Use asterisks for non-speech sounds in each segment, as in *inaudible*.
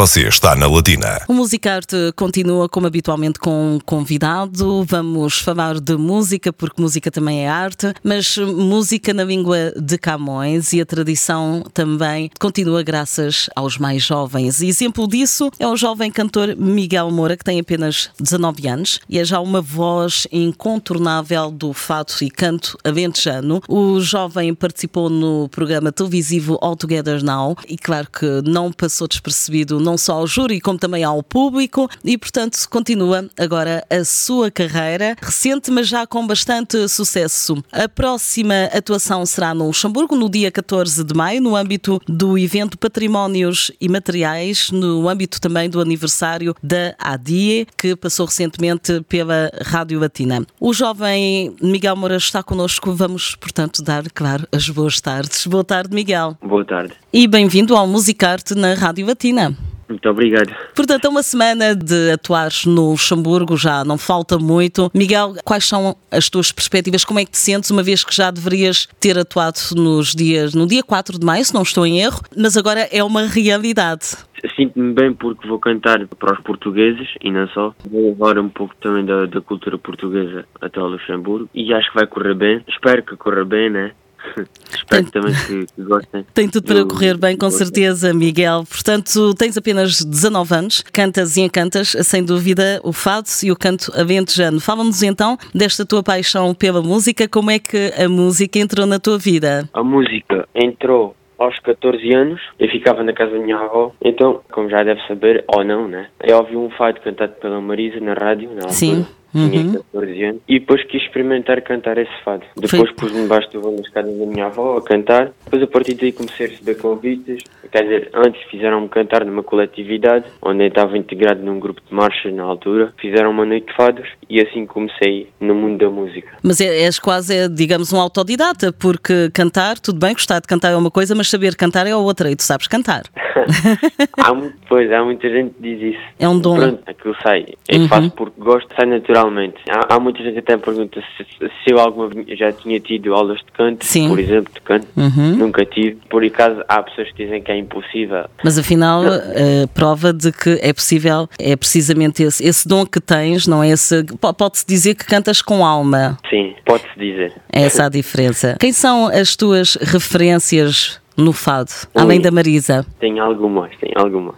Você está na Latina. O Musicarte continua como habitualmente com um convidado. Vamos falar de música, porque música também é arte, mas música na língua de Camões e a tradição também continua graças aos mais jovens. E exemplo disso é o jovem cantor Miguel Moura, que tem apenas 19 anos e é já uma voz incontornável do fado e canto aventejano. O jovem participou no programa televisivo All Together Now e claro que não passou despercebido não só ao júri como também ao público e, portanto, continua agora a sua carreira recente, mas já com bastante sucesso. A próxima atuação será no Luxemburgo, no dia 14 de maio, no âmbito do evento Patrimónios e Materiais, no âmbito também do aniversário da ADIE, que passou recentemente pela Rádio Latina. O jovem Miguel Moura está connosco. Vamos, portanto, dar, claro, as boas tardes. Boa tarde, Miguel. Boa tarde. E bem-vindo ao Musicarte na Rádio Latina. Muito obrigado. Portanto, é uma semana de atuares no Luxemburgo, já não falta muito. Miguel, quais são as tuas perspectivas? Como é que te sentes, uma vez que já deverias ter atuado nos dias, no dia 4 de maio, se não estou em erro, mas agora é uma realidade. Sinto-me bem porque vou cantar para os portugueses e não só. Vou levar um pouco também da, da cultura portuguesa até ao Luxemburgo e acho que vai correr bem. Espero que corra bem, né? *laughs* Espero tem, também que, que, gostem. *laughs* Tem tudo para correr bem, com certeza, Miguel. Portanto, tens apenas 19 anos, cantas e encantas, sem dúvida, o fado e o canto aventejano. Fala-nos então desta tua paixão pela música, como é que a música entrou na tua vida? A música entrou aos 14 anos, eu ficava na casa da minha avó, então, como já deve saber, ou não, né? Eu ouvi um fado cantado pela Marisa na rádio, na altura. Sim. Tinha uhum. 14 anos. E depois quis experimentar cantar esse fado. Depois pus-me debaixo do na escada da minha avó a cantar. Depois a partir daí comecei a receber convites. Quer dizer, antes fizeram-me cantar numa coletividade, onde eu estava integrado num grupo de marcha na altura. Fizeram uma noite de fados e assim comecei no mundo da música. Mas é, és quase, digamos, um autodidata, porque cantar, tudo bem, gostar de cantar é uma coisa, mas saber cantar é outra e tu sabes cantar. *laughs* há, pois, há muita gente que diz isso. É um dom. Pronto, aquilo sai. Eu uhum. faço porque gosto, sai naturalmente. Há, há muita gente que até pergunta se, se eu alguma já tinha tido aulas de canto, Sim. por exemplo, de canto. Uhum. Nunca tive. Por acaso, há pessoas que dizem que é impossível. Mas afinal, a prova de que é possível é precisamente esse, esse dom que tens, não é esse. Pode-se dizer que cantas com alma. Sim, pode-se dizer. É *laughs* essa a diferença. Quem são as tuas referências no fado, além da Marisa? Tenho algumas, tenho algumas.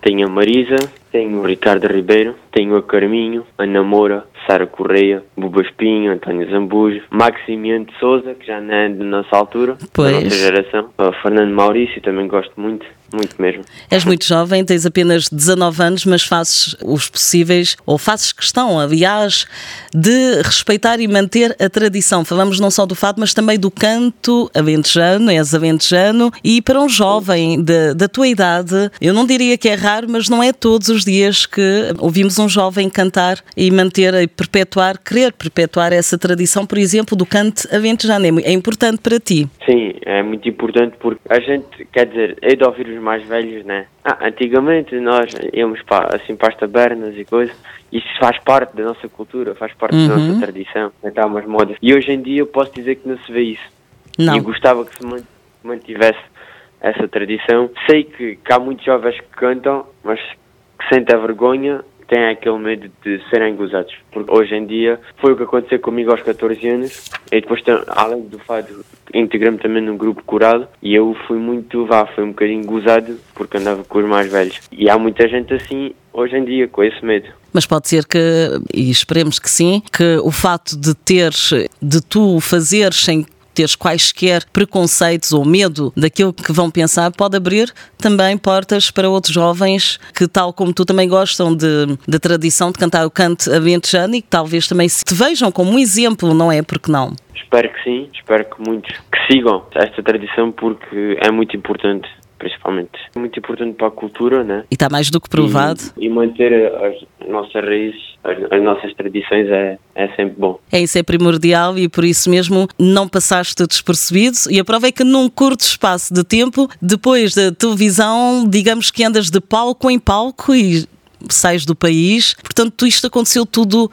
Tenho a Marisa, tenho o Ricardo Ribeiro, tenho a Carminho, a Namora, Sara Correia, Buba Espinho, António Zambujo, Maximiano de Souza, que já não é da nossa altura, pois. da nossa geração, o Fernando Maurício, também gosto muito muito mesmo. És muito jovem, tens apenas 19 anos, mas fazes os possíveis, ou fazes questão, aliás, de respeitar e manter a tradição. Falamos não só do fado, mas também do canto aventejano, és aventejano, e para um jovem de, da tua idade, eu não diria que é raro, mas não é todos os dias que ouvimos um jovem cantar e manter e perpetuar, querer perpetuar essa tradição, por exemplo, do canto aventejano. É, é importante para ti. Sim, é muito importante porque a gente, quer dizer, é de ouvir os mais velhos, né? Ah, antigamente nós íamos para, assim, para as tabernas e coisas, isso faz parte da nossa cultura, faz parte uhum. da nossa tradição, cantar umas modas. E hoje em dia eu posso dizer que não se vê isso. Não. E gostava que se mantivesse essa tradição. Sei que, que há muitos jovens que cantam, mas que sentem a vergonha têm aquele medo de serem gozados. Porque hoje em dia foi o que aconteceu comigo aos 14 anos. E depois, além do fado, integrei-me também num grupo curado e eu fui muito, vá, foi um bocadinho gozado porque andava com os mais velhos. E há muita gente assim hoje em dia com esse medo. Mas pode ser que, e esperemos que sim, que o fato de teres, de tu fazeres sem teres quaisquer preconceitos ou medo daquilo que vão pensar, pode abrir também portas para outros jovens que, tal como tu, também gostam de, da tradição de cantar o canto aventejano e que talvez também se te vejam como um exemplo, não é? Porque não? Espero que sim, espero que muitos que sigam esta tradição porque é muito importante principalmente. É muito importante para a cultura, né? E está mais do que provado. E, e manter as nossas raízes, as, as, nossas tradições é, é sempre bom. É isso, é primordial e por isso mesmo não passaste despercebido. E a prova é que num curto espaço de tempo, depois da televisão, digamos que andas de palco em palco e sais do país. Portanto, isto aconteceu tudo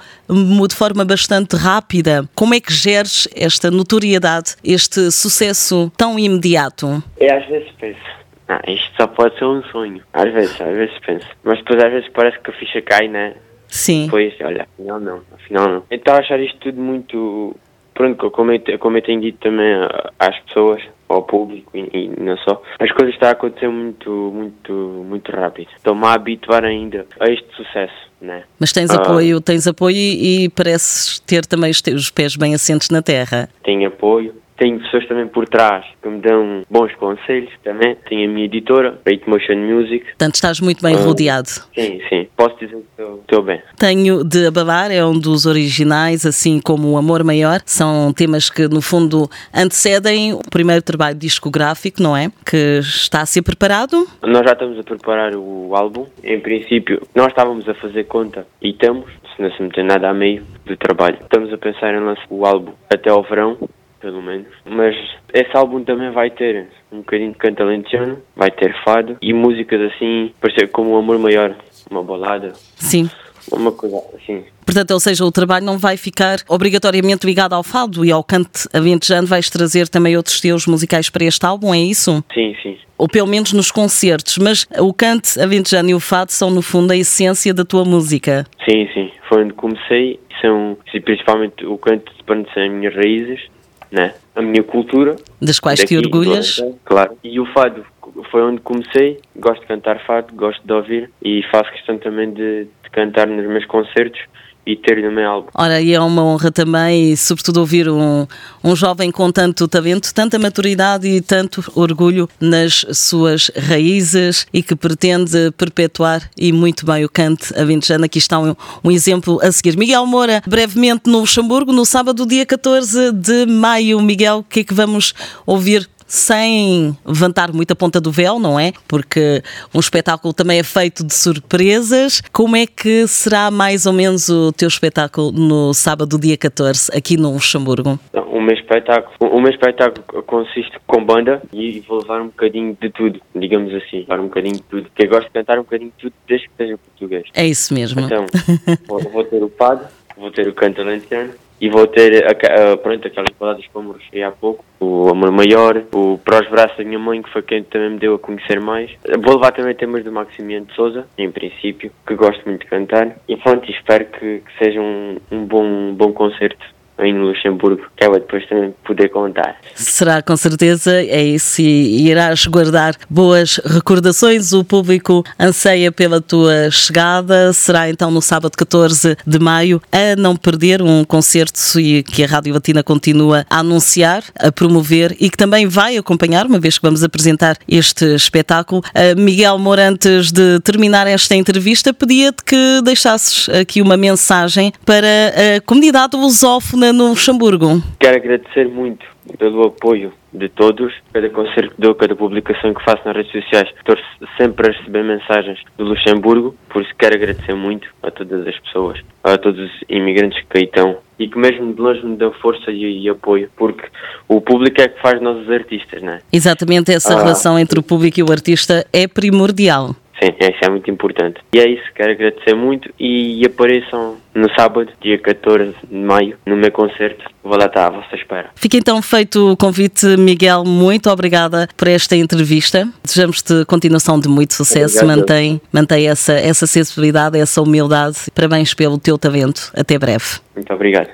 de forma bastante rápida. Como é que geres esta notoriedade, este sucesso tão imediato? É às vezes penso ah, isto só pode ser um sonho. Às vezes, às vezes penso. Mas depois às vezes parece que a ficha cai, né? Sim. Depois, olha, afinal não, afinal não. Então achar isto tudo muito. Pronto, como eu, como eu tenho dito também às pessoas, ao público e, e, não só, as coisas estão a acontecer muito, muito, muito rápido. Estou-me a habituar ainda a este sucesso, né? Mas tens ah, apoio, tens apoio e, e pareces ter também os teus pés bem assentes na terra. Tenho apoio, tenho pessoas também por trás que me dão bons conselhos também. Tenho a minha editora, Eight Motion Music. Portanto, estás muito bem uh, rodeado. Sim, sim. Posso dizer que estou bem. Tenho de Abalar, é um dos originais, assim como o Amor Maior. São temas que, no fundo, antecedem o primeiro trabalho discográfico, não é? Que está a ser preparado? Nós já estamos a preparar o álbum. Em princípio, nós estávamos a fazer conta e estamos, se não se meter nada a meio do trabalho. Estamos a pensar em lançar o álbum até ao verão pelo menos. Mas esse álbum também vai ter um bocadinho de canto alentejano, vai ter fado e músicas assim, parecer como o Amor Maior, uma balada. Sim. Uma coisa assim. Portanto, ou seja, o trabalho não vai ficar obrigatoriamente ligado ao fado e ao canto aventejano, vais trazer também outros estilos musicais para este álbum, é isso? Sim, sim. Ou pelo menos nos concertos, mas o canto aventejano e o fado são no fundo a essência da tua música. Sim, sim. Foi onde comecei, são principalmente o canto de são as minhas raízes né? a minha cultura. Das quais te orgulhas? Claro. E o fado foi onde comecei. Gosto de cantar fado, gosto de ouvir e faço questão também de, de cantar nos meus concertos e ter no meu álbum. Ora, e é uma honra também, e sobretudo ouvir um, um jovem com tanto talento, tanta maturidade e tanto orgulho nas suas raízes e que pretende perpetuar e muito bem o cante aventejano. Aqui está um, um exemplo a seguir. Miguel Moura, brevemente no Luxemburgo, no sábado, dia 14 de maio. Miguel, o que é que vamos ouvir sem levantar muito a ponta do véu, não é? Porque um espetáculo também é feito de surpresas. Como é que será mais ou menos o teu espetáculo no sábado, dia 14, aqui no Luxemburgo? O meu espetáculo, o meu espetáculo consiste com banda e vou levar um bocadinho de tudo, digamos assim, levar um bocadinho de tudo, porque eu gosto de cantar um bocadinho de tudo desde que seja português. É isso mesmo. Então, *laughs* vou ter o pado, vou ter o canto alentejano, e vou ter pronto, aquelas baladas como referi há pouco, o Amor Maior, o Para os Braços da Minha Mãe, que foi quem também me deu a conhecer mais. Vou levar também temas do Maximiano de Souza, em princípio, que gosto muito de cantar. E pronto, espero que, que seja um, um bom, um bom concerto aí no Luxemburgo, ela depois também poder contar. Será com certeza, é isso, e irás guardar boas recordações. O público anseia pela tua chegada. Será então no sábado 14 de maio, a não perder um concerto que a Rádio Latina continua a anunciar, a promover e que também vai acompanhar, uma vez que vamos apresentar este espetáculo. Miguel Moura, antes de terminar esta entrevista, pedia-te que deixasses aqui uma mensagem para a comunidade lusófona no Luxemburgo. Quero agradecer muito pelo apoio de todos, cada concerto que dou, cada publicação que faço nas redes sociais. Estou sempre a receber mensagens do Luxemburgo, por isso quero agradecer muito a todas as pessoas, a todos os imigrantes que aí estão e que mesmo de longe me dão força e, e, apoio, porque o público é que faz nós os artistas, não é? Exatamente, essa ah, relação entre o público e o artista é primordial. Sim, isso é muito importante. E é isso, quero agradecer muito e apareçam no sábado, dia 14 de maio, no meu concerto. Vou lá estar à vossa espera. Fica então feito o convite, Miguel. Muito obrigada por esta entrevista. Desejamos-te continuação de muito sucesso. Obrigado. Mantém, mantém essa, essa sensibilidade, essa humildade. Parabéns pelo teu talento. Até breve. Muito obrigado.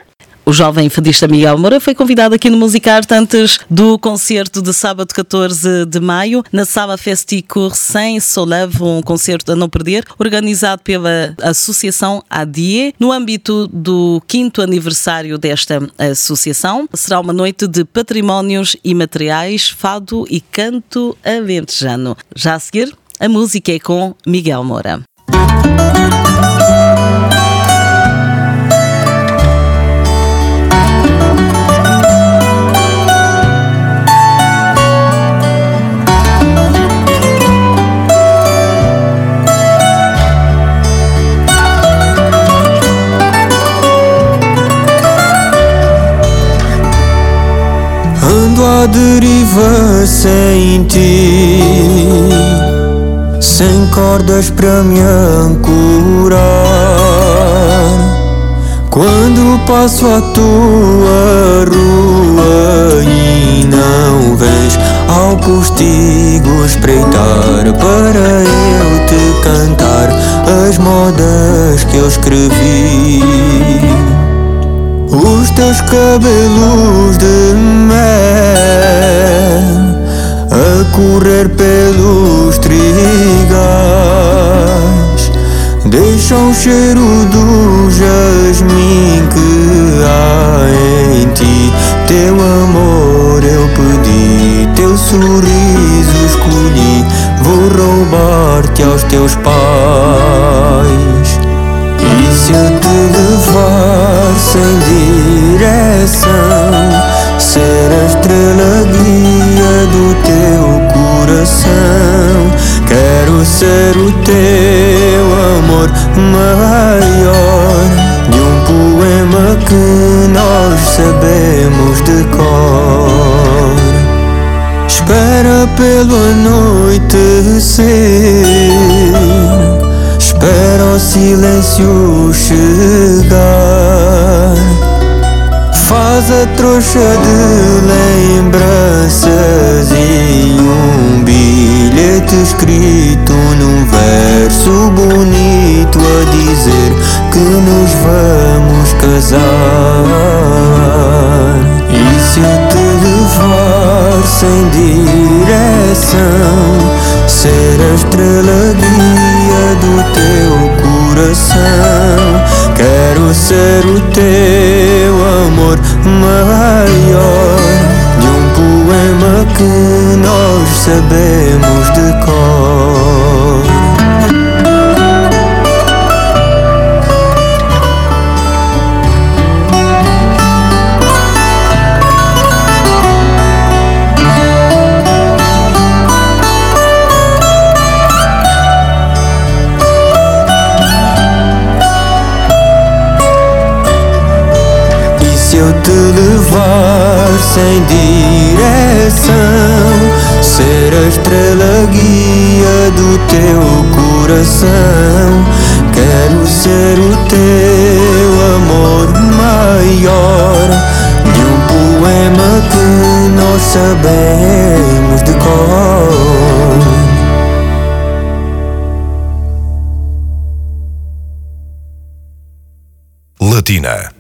O jovem fadista Miguel Moura foi convidado aqui no Musicarte antes do concerto de sábado 14 de maio na Sala Festicour sem Solev, um concerto a não perder, organizado pela Associação ADIE, no âmbito do quinto aniversário desta associação. Será uma noite de patrimónios imateriais, fado e canto alentejano. Já a seguir, a música é com Miguel Moura. deriva cordas para me ancorar. Quando passo a tua rua e não vens ao postigo espreitar para eu te cantar as modas que eu escrevi. Os teus cabelos de mel a correr pelos trigais Deixa o cheiro do jasmim que há em ti. Teu amor eu pedi, teu sorriso escolhi. Vou roubar-te aos teus pais. E se eu te levar sem direção amor maior. De um poema que nós sabemos de cor. Espera pelo anoitecer Espera o silêncio chegar. Faz a trouxa de lembranças e um bilhete escrito num verso bonito a dizer que nos vamos casar. E se eu te levar sem direção, ser a estrela guia do teu coração. Quero ser o teu amor maior De um poema que sabemos de cor teu coração. Quero ser o teu amor maior de um poema que nós sabemos de cor. Latina